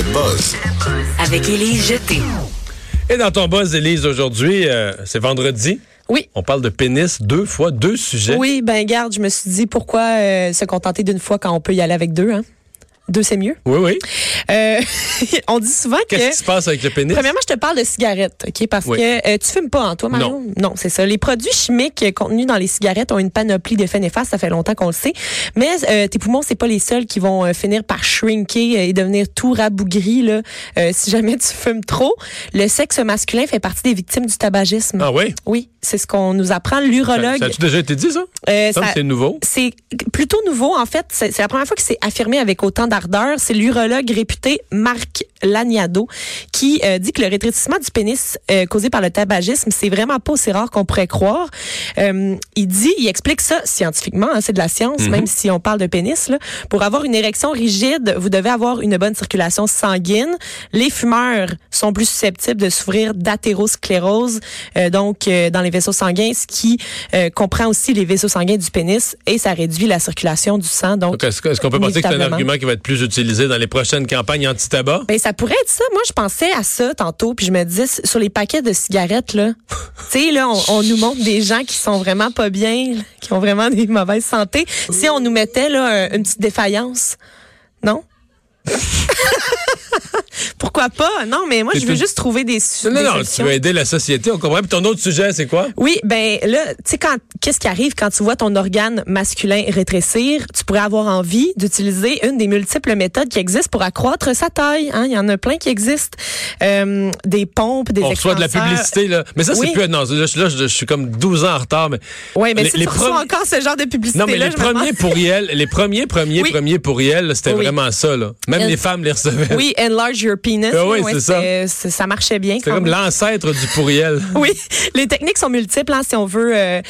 Le buzz avec Élise Jeté. Et dans ton buzz, Élise, aujourd'hui, euh, c'est vendredi. Oui. On parle de pénis deux fois, deux sujets. Oui, ben garde, je me suis dit pourquoi euh, se contenter d'une fois quand on peut y aller avec deux, hein? Deux, c'est mieux. Oui, oui. Euh, on dit souvent que. Qu'est-ce qui se passe avec le pénis? Premièrement, je te parle de cigarettes, OK? Parce Oui. que euh, tu fumes pas, hein, toi, Marion? Non. c'est ça. Les produits chimiques contenus dans les cigarettes ont une panoplie d'effets néfastes. Ça fait longtemps qu'on le sait. Mais euh, tes poumons, c'est pas les seuls qui vont euh, finir par shrinker et devenir tout rabougris, là, euh, si jamais tu fumes trop. Le sexe masculin fait partie des victimes du tabagisme. Ah oui? Oui, c'est ce qu'on nous apprend. Ça, L'urologue. ça a-tu déjà été dit, ça? Euh, Ça, ça- c'est nouveau? c'est plutôt nouveau, en fait. C'est la première fois que c'est affirmé avec autant C'est l'urologue réputé Marc Laniado qui euh, dit que le rétrécissement du pénis euh, causé par le tabagisme, c'est vraiment pas aussi rare qu'on pourrait croire. Euh, il dit, il explique ça scientifiquement, hein, c'est de la science, même si on parle de pénis. Là. Pour avoir une érection rigide, vous devez avoir une bonne circulation sanguine. Les fumeurs sont plus susceptibles de souffrir d'athérosclérose, donc dans les vaisseaux sanguins, ce qui comprend aussi les vaisseaux sanguins du pénis et ça réduit la circulation du sang. Donc, Donc, est-ce qu'on peut penser que c'est un argument qui va être plus utilisé dans les prochaines campagnes anti-tabac? Ben, ça pourrait être ça. Moi, je pensais à ça tantôt, puis je me disais, sur les paquets de cigarettes, là, tu sais, là, on, nous montre des gens qui sont vraiment pas bien, qui ont vraiment des mauvaises santé. Si on nous mettait, là, un- une petite défaillance, non? Pourquoi pas? Non, mais moi, je veux juste trouver des, Non, non, non, tu veux aider la société, on comprend. Puis ton autre sujet, c'est quoi? Oui, ben là, tu sais quand qu'est-ce qui arrive quand tu vois ton organe masculin rétrécir, tu pourrais avoir envie d'utiliser une des multiples méthodes qui existent pour accroître sa taille. Hein? Il y en a plein qui existent, Euh, des pompes, des On reçoit de la publicité, là. Mais ça, c'est Oui. plus. Non, là, je, là, je- je suis comme 12 ans en retard, mais. Oui, mais Les- si les tu reçois encore ce genre de publicité Non, mais là, les premiers pourriels, les premiers, premiers, Oui. premiers pourriels, c'était Oui. vraiment ça, là. Même les femmes les recevaient. Oui, enlarge your penis. Ah oui, ouais, c'est ça. Ça marchait bien. C'est comme l'ancêtre du pourriel. Oui, les techniques sont multiples hein, si on veut euh,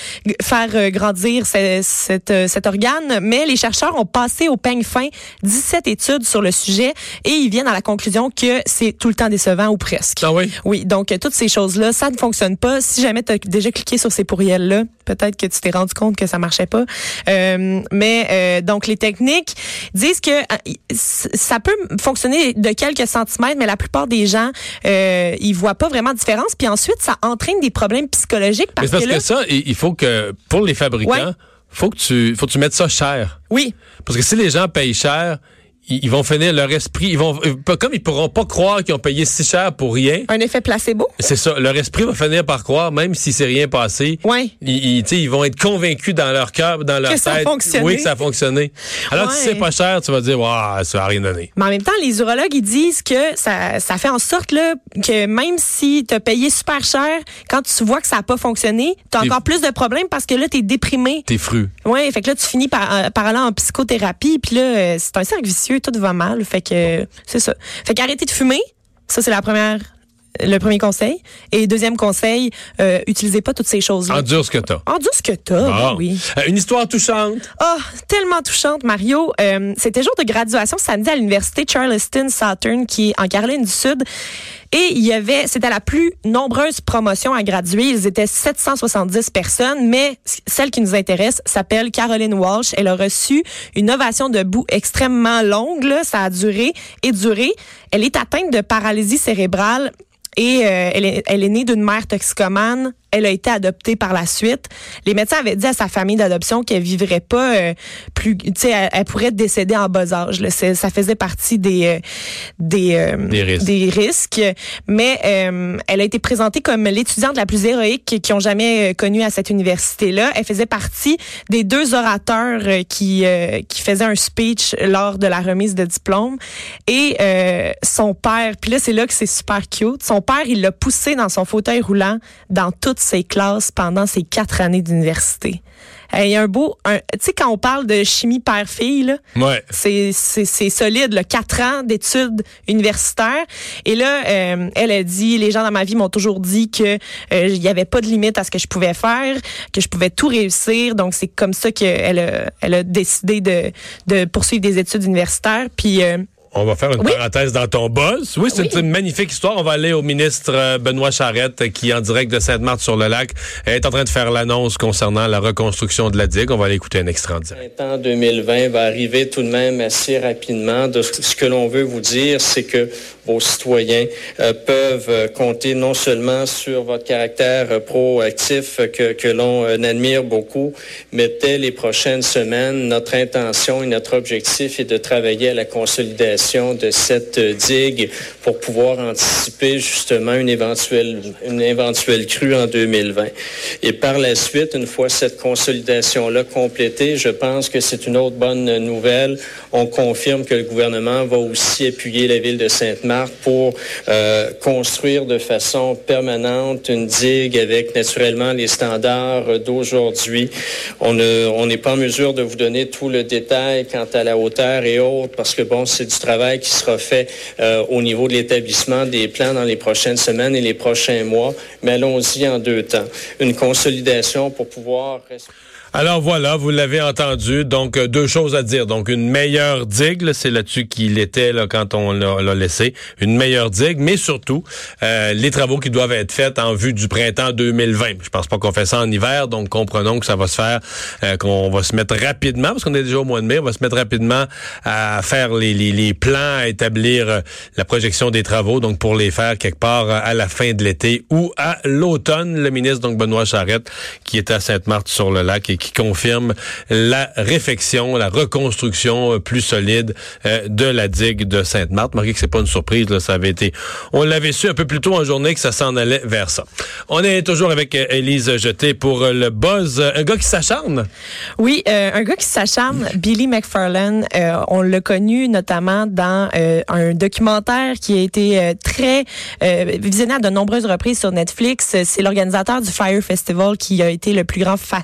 faire euh, grandir ce- cette, euh, cet organe, mais les chercheurs ont passé au peigne fin 17 études sur le sujet et ils viennent à la conclusion que c'est tout le temps décevant ou presque. Ah oui? Oui, donc euh, toutes ces choses-là, ça ne fonctionne pas. Si jamais tu as déjà cliqué sur ces pourriels-là, peut-être que tu t'es rendu compte que ça marchait pas. Euh, mais euh, donc les techniques disent que ça peut fonctionner de quelques centimètres, mais la plupart des gens, euh, ils voient pas vraiment de différence. Puis ensuite, ça entraîne des problèmes psychologiques Mais parce, c'est parce que que, là, ça, il il faut que, pour les fabricants, Ouais. faut que tu, faut que tu mettes ça cher. oui, Parce que si les gens payent cher, ils, vont finir leur esprit, ils vont, euh, comme ils pourront pas croire qu'ils ont payé si cher pour rien. un effet placebo? C'est ça, leur esprit va finir par croire, même si c'est rien passé. Ouais. Ils, ils, tu sais, ils vont être convaincus dans leur cœur, dans leur Que tête. ça a fonctionné. Oui, que ça a fonctionné. Alors que si Ouais. c'est pas cher, tu vas dire, waouh, ça a rien donné. Mais en même temps, les urologues, ils disent que ça, ça fait en sorte là, que même si tu as payé super cher, quand tu vois que ça n'a pas fonctionné, tu as encore plus de problèmes parce que là, tu es déprimé. T'es fru. Oui, fait que là, tu finis par, euh, par aller en psychothérapie, puis là, euh, c'est un cercle vicieux, tout va mal. Fait que c'est ça. Fait qu'arrêtez de fumer, ça, c'est la première. Le premier conseil. Et deuxième conseil, euh, utilisez pas toutes ces choses-là. Endure ce que t'as. Endure ce que t'as, Bon. oui. Euh, Une histoire touchante. Oh, tellement touchante, Mario. Euh, C'était jour de graduation samedi à l'université Charleston Southern, qui est en Caroline du Sud. Et il y avait, c'était la plus nombreuse promotion à graduer. Ils étaient 770 personnes, mais celle qui nous intéresse s'appelle Caroline Walsh. Elle a reçu une ovation debout extrêmement longue. Là. Ça a duré et duré. Elle est atteinte de paralysie cérébrale. Et euh, elle, est, elle est née d'une mère toxicomane. Elle a été adoptée par la suite. Les médecins avaient dit à sa famille d'adoption qu'elle vivrait pas euh, plus, tu sais, elle, elle pourrait décéder en bas âge. là. Ça faisait partie des euh, des, euh, Des risques. des risques. Mais euh, elle a été présentée comme l'étudiante la plus héroïque qui ont jamais euh, connu à cette université-là. Elle faisait partie des deux orateurs qui euh, qui faisaient un speech lors de la remise de diplôme. Et euh, son père, puis là c'est là que c'est super cute. Son père, il l'a poussé dans son fauteuil roulant dans toutes ses classes pendant ses quatre années d'université. Euh, Il y a un beau, tu sais quand on parle de chimie père-fille. Ouais. C'est, solide, là, quatre ans d'études universitaires. Et là, euh, elle a dit, les gens dans ma vie m'ont toujours dit que euh, il y avait pas de limite à ce que je pouvais faire, que je pouvais tout réussir. Donc c'est comme ça qu'elle a, elle a décidé de, de poursuivre des études universitaires. Puis euh, On va faire une Oui. parenthèse dans ton boss. Oui, c'est Oui. une magnifique histoire. On va aller au ministre euh, Benoît Charette, qui, en direct de Sainte-Marthe-sur-le-Lac, est en train de faire l'annonce concernant la reconstruction de la digue. On va aller écouter un extrait en direct. printemps 2020 va arriver tout de même assez rapidement. De ce ce que l'on veut vous dire, c'est que vos citoyens euh, peuvent euh, compter non seulement sur votre caractère euh, proactif que, l'on admire beaucoup, mais dès les prochaines semaines, notre intention et notre objectif est de travailler à la consolidation de cette digue pour pouvoir anticiper justement une éventuelle, une éventuelle crue en 2020. Et par la suite, une fois cette consolidation-là complétée, je pense que c'est une autre bonne nouvelle. On confirme que le gouvernement va aussi appuyer la ville de Sainte-Marthe pour euh, construire de façon permanente une digue avec naturellement les standards d'aujourd'hui. On ne- on n'est pas en mesure de vous donner tout le détail quant à la hauteur et autres parce que bon, c'est du travail qui sera fait euh, au niveau de l'établissement des plans dans les prochaines semaines et les prochains mois. Mais allons-y en deux temps. Une consolidation pour pouvoir Alors voilà, vous l'avez entendu. Donc, euh, deux choses à dire. Donc, une meilleure digue, c'est là-dessus qu'il était là, quand on l'a l'a laissé. Une meilleure digue, mais surtout, euh, les travaux qui doivent être faits en vue du printemps 2020. Je pense pas qu'on fait ça en hiver, donc comprenons que ça va se faire, euh, qu'on va se mettre rapidement, parce qu'on est déjà au mois de mai, on va se mettre rapidement à faire les, les, les plans, à établir euh, la projection des travaux, donc pour les faire quelque part à la fin de l'été ou à l'automne. Le ministre, donc Benoît Charette, qui est à Sainte-Marthe-sur-le-Lac et qui confirme la réfection, la reconstruction euh, plus solide euh, de la digue de Sainte-Marthe. Marquez que c'est pas une surprise, là, ça avait été, on l'avait su un peu plus tôt en journée que ça s'en allait vers ça. On est toujours avec euh, Élise Jeté pour le buzz, un gars qui s'acharne. Oui, euh, un gars qui s'acharne, Billy McFarlane, euh, on l'a connu notamment dans euh, un documentaire qui a été euh, très euh, visionné à de nombreuses reprises sur Netflix. C'est l'organisateur du Fire Festival qui a été le plus grand fa-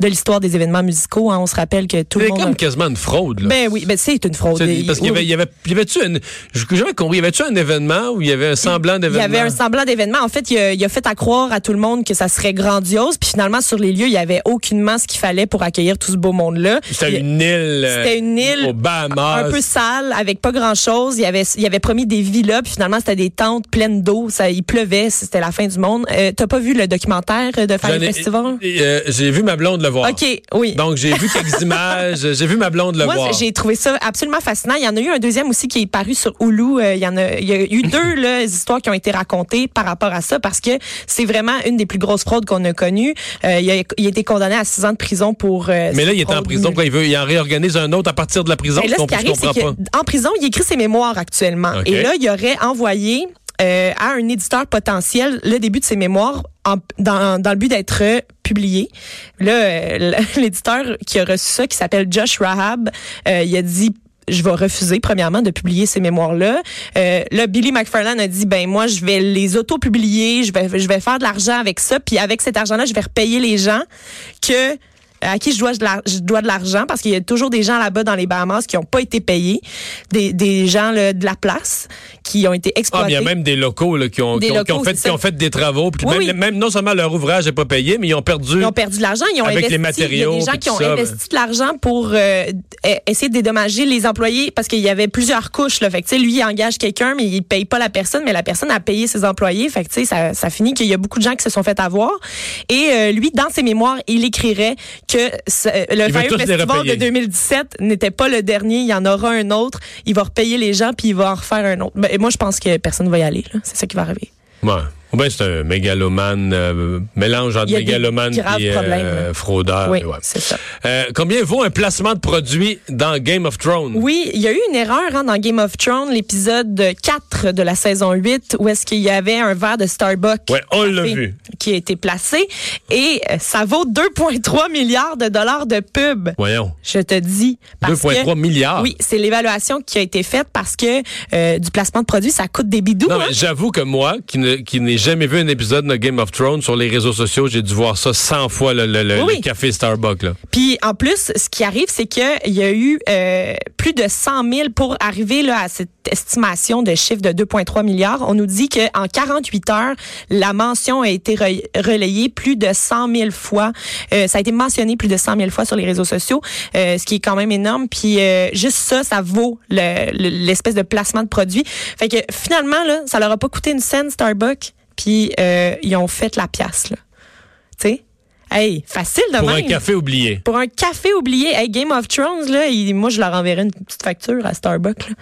de l'histoire des événements musicaux. hein. On se rappelle que tout le C'est monde... comme quasiment une fraude. Là. Ben oui, ben c'est une fraude. C'est- parce qu'il y avait, il y avait, il y avait-tu un, je n'ai jamais compris, y avait-tu un événement où il y avait un semblant Il y d'événement? avait un semblant d'événement. En fait, il a, il a fait à croire à tout le monde que ça serait grandiose. Puis finalement, sur les lieux, il y avait aucunement ce qu'il fallait pour accueillir tout ce beau monde-là. C'était une île. euh, C'était une île Aux Bahamas. un peu sale, avec pas grand-chose. Il avait, il avait promis des villas, puis finalement, c'était des tentes pleines d'eau. Ça, il pleuvait, c'était la fin du monde. Euh, T'as pas vu le documentaire de Fire Festival? euh, j'ai vu ma blonde le voir. OK, oui. Donc, j'ai vu quelques images. J'ai vu ma blonde le Moi, voir. j'ai trouvé ça absolument fascinant. Il y en a eu un deuxième aussi qui est paru sur Hulu. Euh, il y en a, il y a eu deux là, histoires qui ont été racontées par rapport à ça parce que c'est vraiment une des plus grosses fraudes qu'on a connues. Euh, il, a, il a été condamné à six ans de prison pour. euh, Mais là, il est en prison. Pourquoi il veut, il en réorganise un autre à partir de la prison. Là, ce qui arrive, c'est qu'en prison, il écrit ses mémoires actuellement. Et là, il aurait envoyé euh, à un éditeur potentiel le début de ses mémoires dans, dans le but d'être publié. Là, euh, l'éditeur qui a reçu ça, qui s'appelle Josh Rahab, euh, il a dit je vais refuser premièrement de publier ces mémoires-là. Euh, là, Billy McFarlane a dit ben moi je vais les auto-publier, je vais je vais faire de l'argent avec ça, puis avec cet argent-là, je vais repayer les gens que à qui je dois de je dois de l'argent parce qu'il y a toujours des gens là-bas dans les Bahamas qui n'ont pas été payés, des, des gens là, de la place qui ont été Ah, mais exploités. il y a même des locaux là, qui, ont, qui, ont, qui ont fait, qui ont fait des travaux. Puis Oui, même, oui. même non seulement leur ouvrage n'est pas payé, mais ils ont perdu. Ils ont perdu de l'argent, ils ont Avec investi. les matériaux, Il y a des gens qui ont ça, investi de l'argent pour euh, e- essayer de dédommager les employés parce qu'il y avait plusieurs couches. Là. Fait que, lui, il engage quelqu'un, mais il paye pas la personne, mais la personne a payé ses employés. Fait que, ça, ça finit qu'il y a beaucoup de gens qui se sont fait avoir. Et euh, lui, dans ses mémoires, il écrirait que ce- le Il Fire Festival de repayer. 2017 n'était pas le dernier. Il y en aura un autre. Il va repayer les gens, puis il va en refaire un autre. Ben, moi, je pense que personne va y aller. C'est ça qui va arriver. Ou bien c'est un mégalomane, euh, mélange entre mégalomane et euh, là. fraudeur. oui, ouais. c'est ça. Euh, combien vaut un placement de produit dans Game of Thrones? Oui, il y a eu une erreur hein, dans Game of Thrones, l'épisode 4 de la saison 8, où est-ce qu'il y avait un verre de Starbucks Ouais, on l'a vu. qui a été placé et ça vaut 2,3 milliards de dollars de pub. Voyons. Je te dis. parce 2,3 que- milliards? Oui, c'est l'évaluation qui a été faite parce que du placement de produits, ça coûte des bidous. Non, hein. mais j'avoue que moi, qui n'ai jamais vu un épisode de Game of Thrones sur les réseaux sociaux. J'ai dû voir ça 100 fois, le, le- le- Oui, oui. le café Starbucks. Là. Puis en plus, ce qui arrive, c'est qu'il y a eu euh, plus de 100 000 pour arriver là, à cette estimation de chiffre de 2,3 milliards. On nous dit qu'en 48 heures, la mention a été re- relayée plus de 100 000 fois. Euh, ça a été mentionné plus de 100 000 fois sur les réseaux sociaux, euh, ce qui est quand même énorme. Puis euh, juste ça, ça vaut le- le- l'espèce de placement de produit. Fait que finalement, là, ça leur a pas coûté une scène Starbucks? Puis euh, ils ont fait la pièce, là. Tu sais? Hey, facile de Pour même. un café oublié. Pour un café oublié, hey, Game of Thrones, là, il- moi, je leur enverrai une petite facture à Starbucks. Là.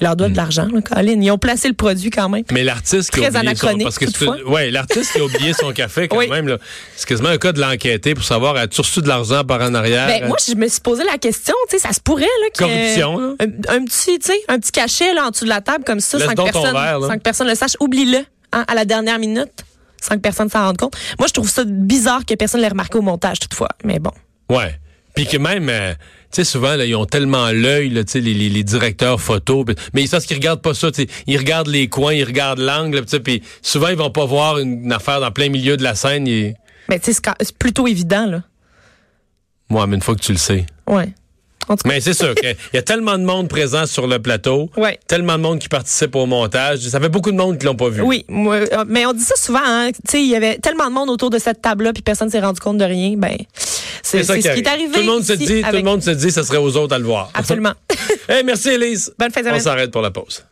Ils leur Hmm. doivent de l'argent, là, Colin. Ils ont placé le produit quand même. Mais l'artiste qui a Très oublié son, parce que ouais, l'artiste qui a oublié son café quand Oui. même là, c'est quasiment un cas de l'enquêter pour savoir as-tu reçu de l'argent par en arrière? Ben, moi, je me suis posé la question, tu sais, ça se pourrait, là, que. Corruption, là. Un, un petit, tu sais, un petit cachet, là, en dessous de la table, comme ça, Laisse sans que, personne, verre, sans que personne le sache. Oublie-le, hein, à la dernière minute, sans que personne s'en rende compte. Moi, je trouve ça bizarre que personne l'ait remarqué au montage, toutefois. Mais bon. Ouais. Puis que même, euh, tu sais, souvent, là, ils ont tellement l'œil, tu sais, les, les, les directeurs photos. Mais ils savent qu'ils regardent pas ça, tu sais. Ils regardent les coins, ils regardent l'angle, tu sais, puis souvent, ils vont pas voir une, une affaire dans plein milieu de la scène. Ils... Mais tu sais, c'est plutôt évident, là. Moi, mais une fois que tu le sais. Ouais. En tout cas. Mais c'est sûr qu'il y a tellement de monde présent sur le plateau, Ouais. tellement de monde qui participe au montage. Ça fait beaucoup de monde qui l'ont pas vu. Oui, euh, mais on dit ça souvent. Hein, il y avait tellement de monde autour de cette table-là, puis personne s'est rendu compte de rien. Ben, c'est ce qui est arrivé. Tout le monde se dit, tout le avec- monde se dit, ça serait aux autres à le voir. Absolument. Hey, merci Elise. Bonne fin de On s'arrête pour la pause.